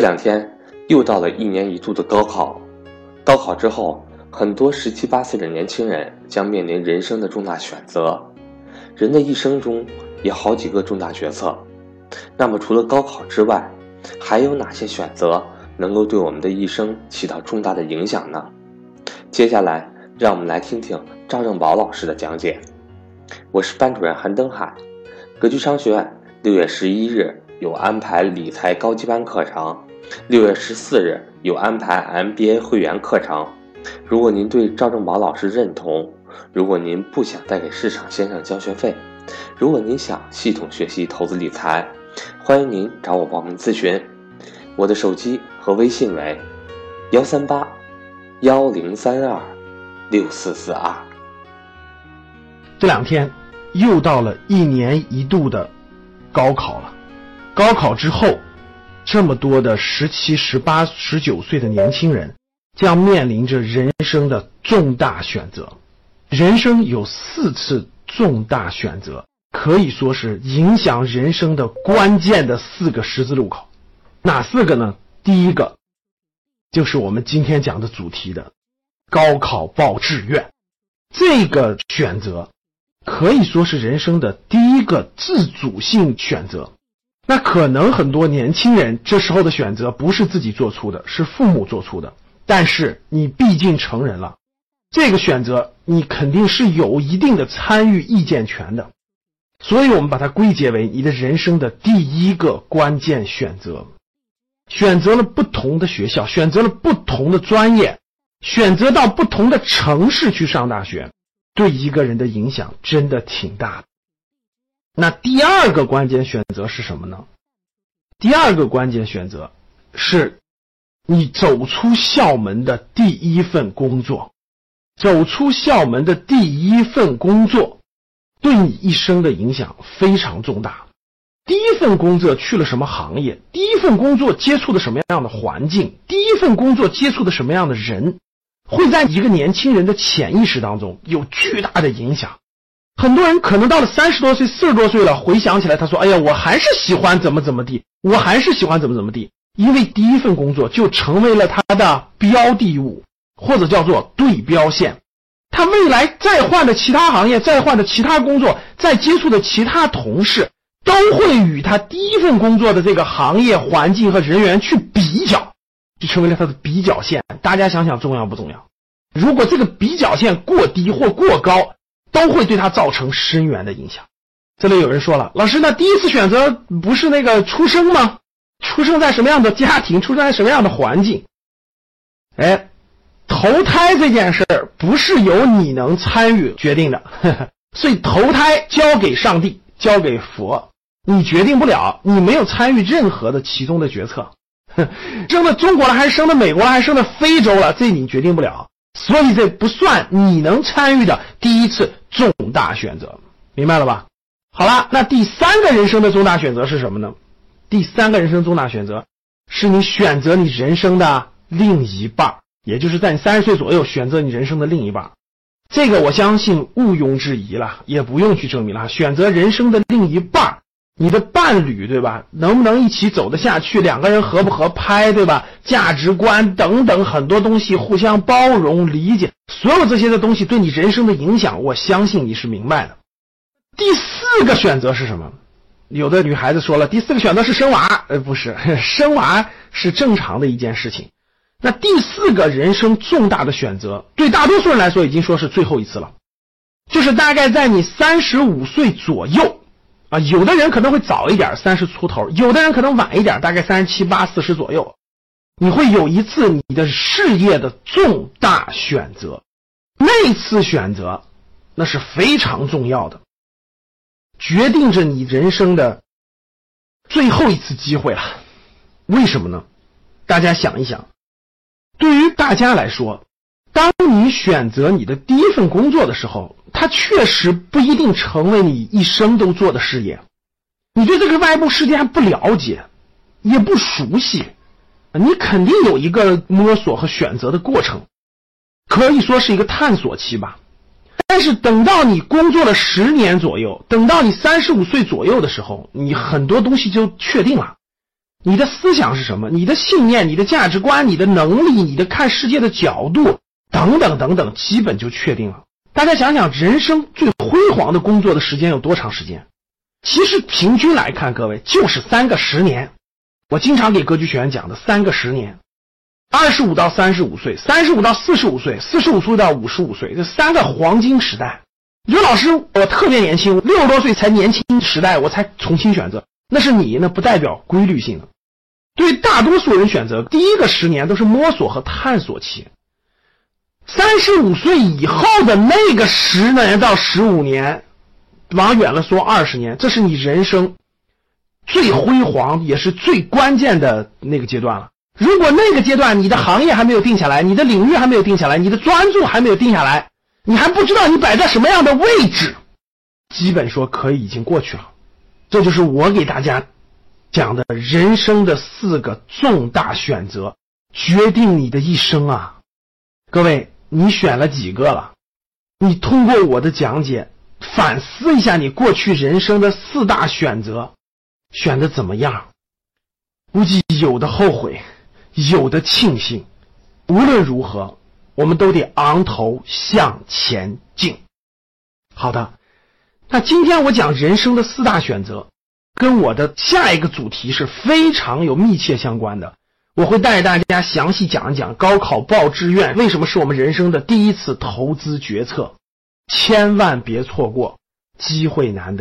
这两天又到了一年一度的高考，高考之后，很多十七八岁的年轻人将面临人生的重大选择。人的一生中有好几个重大决策，那么除了高考之外，还有哪些选择能够对我们的一生起到重大的影响呢？接下来，让我们来听听赵正宝老师的讲解。我是班主任韩登海，格局商学院六月十一日有安排理财高级班课程。六月十四日有安排 MBA 会员课程，如果您对赵正宝老师认同，如果您不想再给市场先生交学费，如果您想系统学习投资理财，欢迎您找我报名咨询。我的手机和微信为幺三八幺零三二六四四二。这两天又到了一年一度的高考了，高考之后。这么多的十七、十八、十九岁的年轻人，将面临着人生的重大选择。人生有四次重大选择，可以说是影响人生的关键的四个十字路口。哪四个呢？第一个，就是我们今天讲的主题的高考报志愿。这个选择可以说是人生的第一个自主性选择。那可能很多年轻人这时候的选择不是自己做出的，是父母做出的。但是你毕竟成人了，这个选择你肯定是有一定的参与意见权的。所以我们把它归结为你的人生的第一个关键选择。选择了不同的学校，选择了不同的专业，选择到不同的城市去上大学，对一个人的影响真的挺大的。那第二个关键选择是什么呢？第二个关键选择是，你走出校门的第一份工作，走出校门的第一份工作，对你一生的影响非常重大。第一份工作去了什么行业？第一份工作接触的什么样的环境？第一份工作接触的什么样的人？会在一个年轻人的潜意识当中有巨大的影响。很多人可能到了三十多岁、四十多岁了，回想起来，他说：“哎呀，我还是喜欢怎么怎么地，我还是喜欢怎么怎么地。”因为第一份工作就成为了他的标的物，或者叫做对标线。他未来再换的其他行业、再换的其他工作、再接触的其他同事，都会与他第一份工作的这个行业环境和人员去比较，就成为了他的比较线。大家想想，重要不重要？如果这个比较线过低或过高，都会对他造成深远的影响。这里有人说了，老师，那第一次选择不是那个出生吗？出生在什么样的家庭，出生在什么样的环境？哎，投胎这件事儿不是由你能参与决定的，所以投胎交给上帝，交给佛，你决定不了，你没有参与任何的其中的决策。生在中国了，还是生在美国了，还是生在非洲了，这你决定不了。所以这不算你能参与的第一次重大选择，明白了吧？好了，那第三个人生的重大选择是什么呢？第三个人生重大选择是你选择你人生的另一半，也就是在你三十岁左右选择你人生的另一半。这个我相信毋庸置疑了，也不用去证明了。选择人生的另一半。你的伴侣对吧？能不能一起走得下去？两个人合不合拍对吧？价值观等等很多东西，互相包容理解，所有这些的东西对你人生的影响，我相信你是明白的。第四个选择是什么？有的女孩子说了，第四个选择是生娃。呃，不是，生娃是正常的一件事情。那第四个人生重大的选择，对大多数人来说已经说是最后一次了，就是大概在你三十五岁左右。啊，有的人可能会早一点，三十出头；有的人可能晚一点，大概三十七八、四十左右。你会有一次你的事业的重大选择，那次选择那是非常重要的，决定着你人生的最后一次机会了。为什么呢？大家想一想，对于大家来说。当你选择你的第一份工作的时候，它确实不一定成为你一生都做的事业。你对这个外部世界还不了解，也不熟悉，你肯定有一个摸索和选择的过程，可以说是一个探索期吧。但是等到你工作了十年左右，等到你三十五岁左右的时候，你很多东西就确定了。你的思想是什么？你的信念、你的价值观、你的能力、你的看世界的角度等等等等，基本就确定了。大家想想，人生最辉煌的工作的时间有多长时间？其实平均来看，各位就是三个十年。我经常给格局学员讲的三个十年：二十五到三十五岁，三十五到四十五岁，四十五岁到五十五岁，这三个黄金时代。你说老师，我特别年轻，六十多岁才年轻时代，我才重新选择。那是你，那不代表规律性的。对大多数人选择，第一个十年都是摸索和探索期。三十五岁以后的那个十年到十五年，往远了说二十年，这是你人生最辉煌也是最关键的那个阶段了。如果那个阶段你的行业还没有定下来，你的领域还没有定下来，你的专注还没有定下来，你还不知道你摆在什么样的位置，基本说可以已经过去了。这就是我给大家讲的人生的四个重大选择，决定你的一生啊！各位，你选了几个了？你通过我的讲解反思一下你过去人生的四大选择，选的怎么样？估计有的后悔，有的庆幸。无论如何，我们都得昂头向前进。好的。那今天我讲人生的四大选择，跟我的下一个主题是非常有密切相关的。我会带大家详细讲一讲高考报志愿为什么是我们人生的第一次投资决策，千万别错过，机会难得。